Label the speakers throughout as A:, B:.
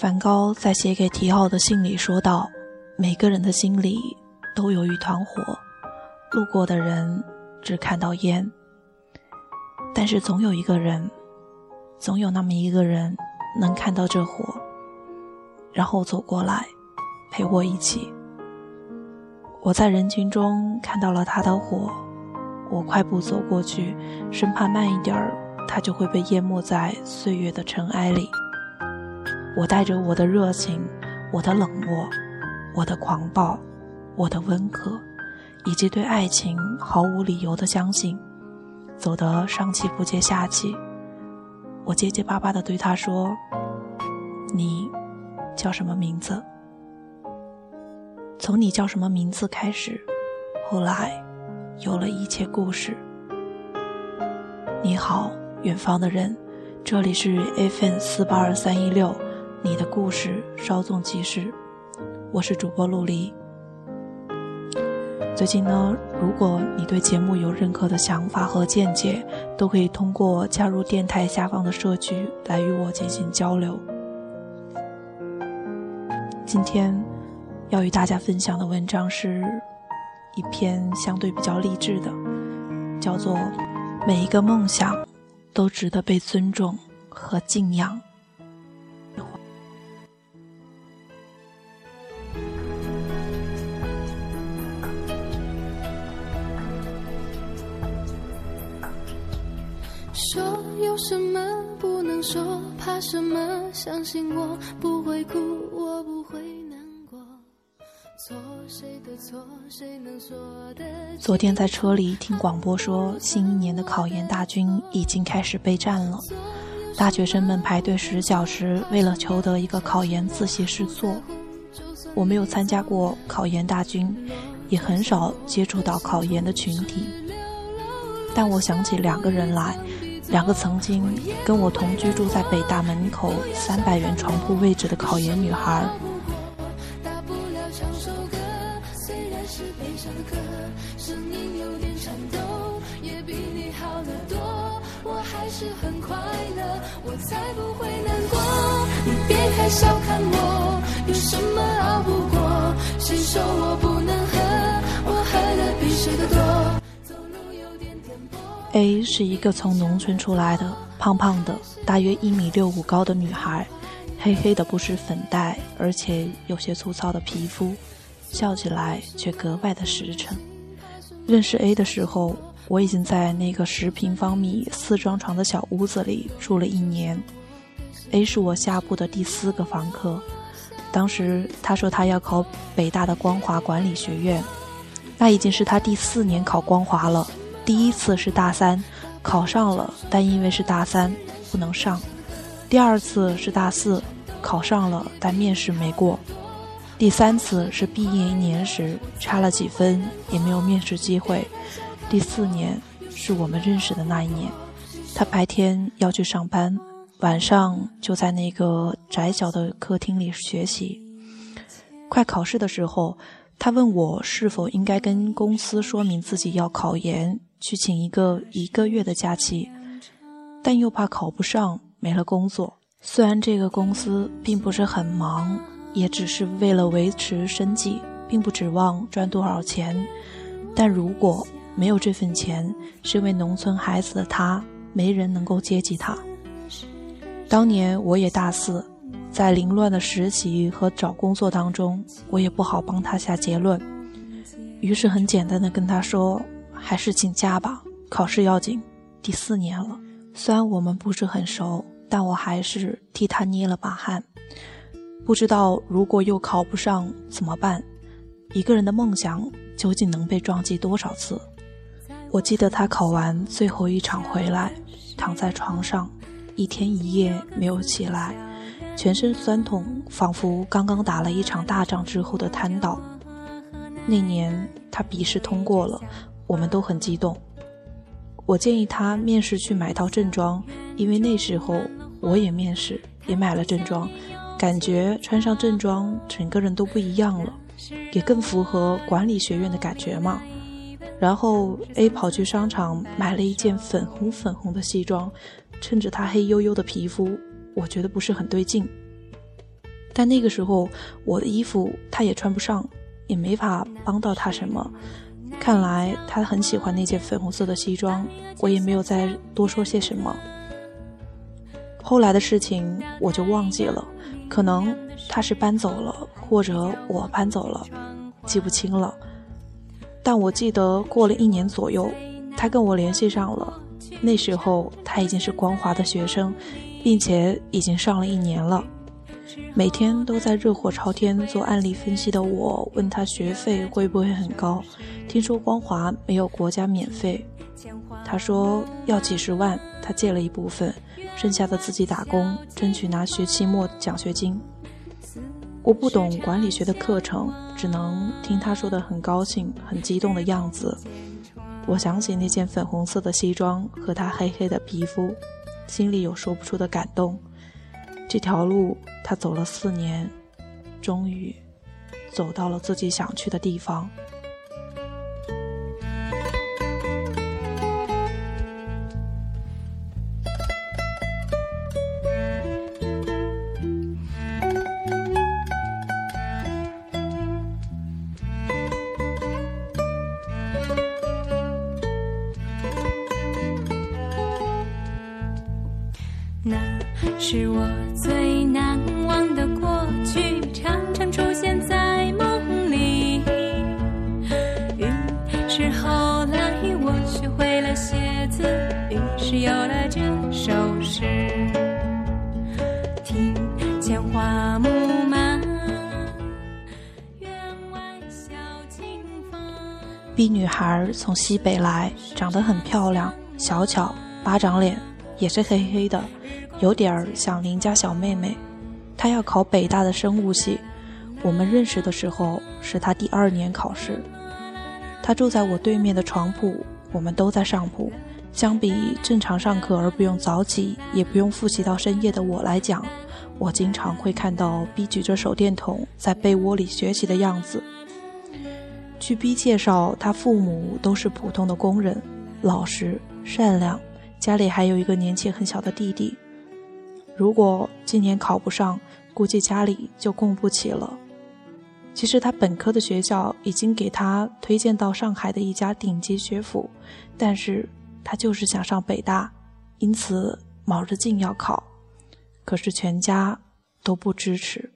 A: 梵高在写给提奥的信里说道：“每个人的心里都有一团火，路过的人只看到烟，但是总有一个人，总有那么一个人能看到这火，然后走过来陪我一起。我在人群中看到了他的火，我快步走过去，生怕慢一点儿，他就会被淹没在岁月的尘埃里。”我带着我的热情，我的冷漠，我的狂暴，我的温和，以及对爱情毫无理由的相信，走得上气不接下气。我结结巴巴地对他说：“你叫什么名字？”从你叫什么名字开始，后来有了一切故事。你好，远方的人，这里是 FM 四八二三一六。你的故事稍纵即逝，我是主播陆离。最近呢，如果你对节目有任何的想法和见解，都可以通过加入电台下方的社区来与我进行交流。今天要与大家分享的文章是一篇相对比较励志的，叫做《每一个梦想都值得被尊重和敬仰》。怕什么？相信我不会哭，我不会难过。错谁的错？谁能说得？昨天在车里听广播说，新一年的考研大军已经开始备战了。大学生们排队十小时，为了求得一个考研自习室坐。我没有参加过考研大军，也很少接触到考研的群体，但我想起两个人来。两个曾经跟我同居住在北大门口三百元床铺位置的考研女孩。你别太小看我，有什么熬不过？谁说我不能喝？我喝的比谁都多。A 是一个从农村出来的胖胖的，大约一米六五高的女孩，黑黑的不施粉黛，而且有些粗糙的皮肤，笑起来却格外的实诚。认识 A 的时候，我已经在那个十平方米四张床的小屋子里住了一年。A 是我下铺的第四个房客，当时他说他要考北大的光华管理学院，那已经是他第四年考光华了。第一次是大三，考上了，但因为是大三不能上；第二次是大四，考上了，但面试没过；第三次是毕业一年时差了几分，也没有面试机会；第四年是我们认识的那一年。他白天要去上班，晚上就在那个窄小的客厅里学习。快考试的时候，他问我是否应该跟公司说明自己要考研。去请一个一个月的假期，但又怕考不上没了工作。虽然这个公司并不是很忙，也只是为了维持生计，并不指望赚多少钱。但如果没有这份钱，身为农村孩子的他，没人能够接济他。当年我也大四，在凌乱的实习和找工作当中，我也不好帮他下结论，于是很简单的跟他说。还是请假吧，考试要紧。第四年了，虽然我们不是很熟，但我还是替他捏了把汗。不知道如果又考不上怎么办？一个人的梦想究竟能被撞击多少次？我记得他考完最后一场回来，躺在床上，一天一夜没有起来，全身酸痛，仿佛刚刚打了一场大仗之后的瘫倒。那年他笔试通过了。我们都很激动。我建议他面试去买套正装，因为那时候我也面试，也买了正装，感觉穿上正装整个人都不一样了，也更符合管理学院的感觉嘛。然后 A 跑去商场买了一件粉红粉红的西装，衬着他黑黝黝的皮肤，我觉得不是很对劲。但那个时候我的衣服他也穿不上，也没法帮到他什么。看来他很喜欢那件粉红色的西装，我也没有再多说些什么。后来的事情我就忘记了，可能他是搬走了，或者我搬走了，记不清了。但我记得过了一年左右，他跟我联系上了。那时候他已经是光华的学生，并且已经上了一年了。每天都在热火朝天做案例分析的我，问他学费会不会很高？听说光华没有国家免费，他说要几十万，他借了一部分，剩下的自己打工，争取拿学期末奖学金。我不懂管理学的课程，只能听他说的很高兴、很激动的样子。我想起那件粉红色的西装和他黑黑的皮肤，心里有说不出的感动。这条路他走了四年，终于走到了自己想去的地方。
B: 是我最难忘的过去，常常出现在梦里。于是后来我学会了写字，于是有了这首诗。庭前花木满，院外小径风。
A: B 女孩从西北来，长得很漂亮，小巧，巴掌脸，也是黑黑的。有点儿像邻家小妹妹，她要考北大的生物系。我们认识的时候是她第二年考试。她住在我对面的床铺，我们都在上铺。相比正常上课而不用早起，也不用复习到深夜的我来讲，我经常会看到 B 举着手电筒在被窝里学习的样子。据 B 介绍，他父母都是普通的工人，老实善良，家里还有一个年纪很小的弟弟。如果今年考不上，估计家里就供不起了。其实他本科的学校已经给他推荐到上海的一家顶级学府，但是他就是想上北大，因此卯着劲要考，可是全家都不支持。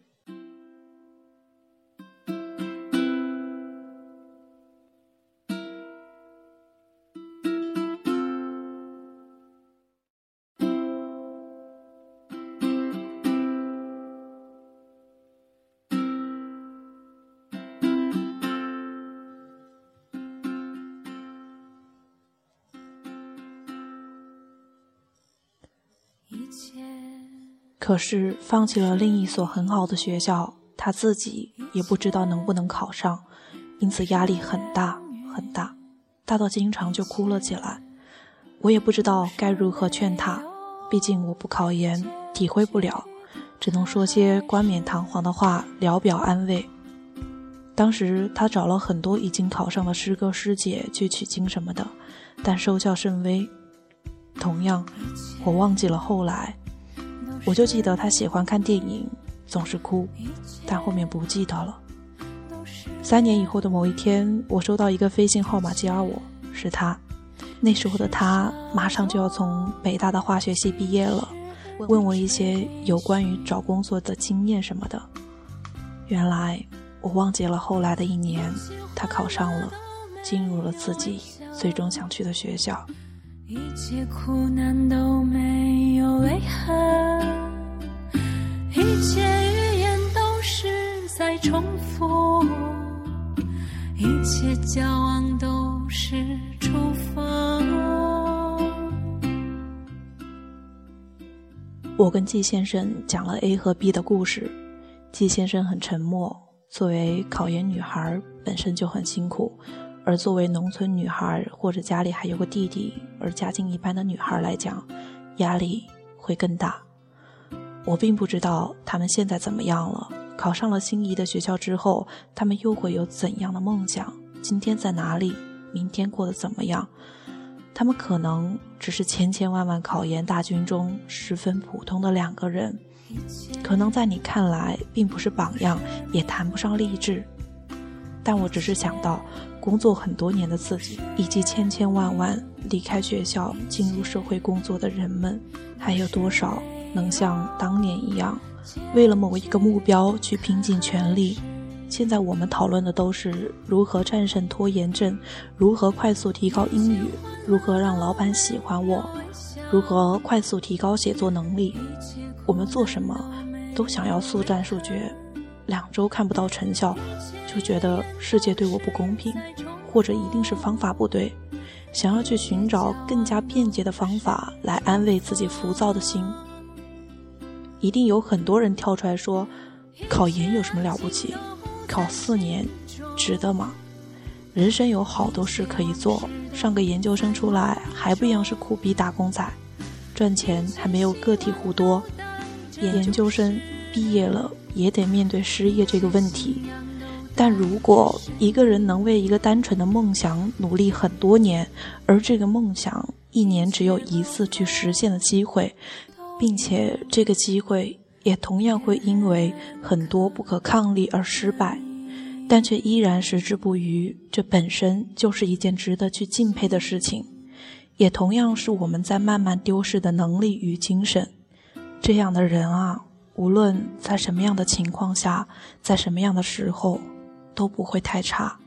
A: 可是放弃了另一所很好的学校，他自己也不知道能不能考上，因此压力很大很大，大到经常就哭了起来。我也不知道该如何劝他，毕竟我不考研，体会不了，只能说些冠冕堂皇的话聊表安慰。当时他找了很多已经考上的师哥师姐去取经什么的，但收效甚微。同样，我忘记了后来，我就记得他喜欢看电影，总是哭，但后面不记得了。三年以后的某一天，我收到一个飞信号码加我，是他。那时候的他马上就要从北大的化学系毕业了，问我一些有关于找工作的经验什么的。原来我忘记了后来的一年，他考上了，进入了自己最终想去的学校。
B: 一切苦难都没有泪痕，一切语言都是在重复，一切交往都是重逢。
A: 我跟季先生讲了 A 和 B 的故事，季先生很沉默。作为考研女孩，本身就很辛苦。而作为农村女孩，或者家里还有个弟弟，而家境一般的女孩来讲，压力会更大。我并不知道他们现在怎么样了，考上了心仪的学校之后，他们又会有怎样的梦想？今天在哪里？明天过得怎么样？他们可能只是千千万万考研大军中十分普通的两个人，可能在你看来并不是榜样，也谈不上励志。但我只是想到，工作很多年的自己，以及千千万万离开学校进入社会工作的人们，还有多少能像当年一样，为了某一个目标去拼尽全力？现在我们讨论的都是如何战胜拖延症，如何快速提高英语，如何让老板喜欢我，如何快速提高写作能力。我们做什么都想要速战速决，两周看不到成效，就觉得世界对我不公平，或者一定是方法不对，想要去寻找更加便捷的方法来安慰自己浮躁的心。一定有很多人跳出来说，考研有什么了不起？考四年，值得吗？人生有好多事可以做，上个研究生出来还不一样是苦逼打工仔，赚钱还没有个体户多。研究生毕业了也得面对失业这个问题。但如果一个人能为一个单纯的梦想努力很多年，而这个梦想一年只有一次去实现的机会，并且这个机会。也同样会因为很多不可抗力而失败，但却依然矢志不渝，这本身就是一件值得去敬佩的事情，也同样是我们在慢慢丢失的能力与精神。这样的人啊，无论在什么样的情况下，在什么样的时候，都不会太差。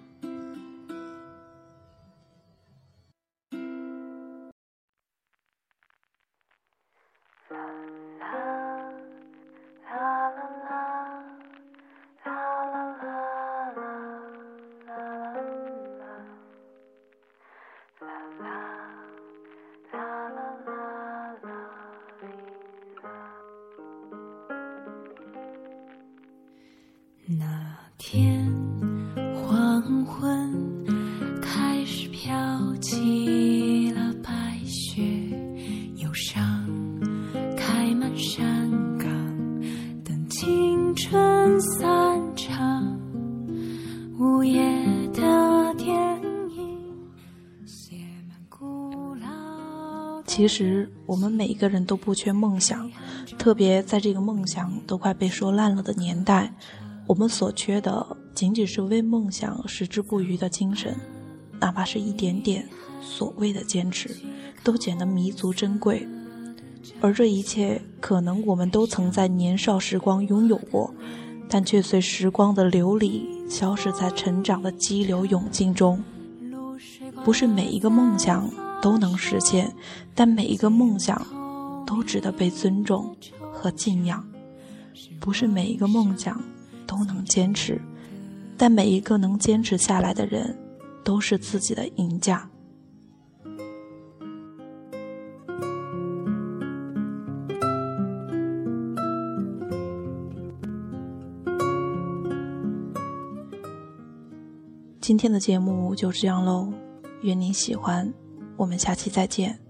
B: 那天
A: 其实我们每一个人都不缺梦想，特别在这个梦想都快被说烂了的年代。我们所缺的仅仅是为梦想矢志不渝的精神，哪怕是一点点所谓的坚持，都显得弥足珍贵。而这一切，可能我们都曾在年少时光拥有过，但却随时光的流离，消失在成长的激流勇进中。不是每一个梦想都能实现，但每一个梦想都值得被尊重和敬仰。不是每一个梦想。都能坚持，但每一个能坚持下来的人，都是自己的赢家。今天的节目就这样喽，愿你喜欢，我们下期再见。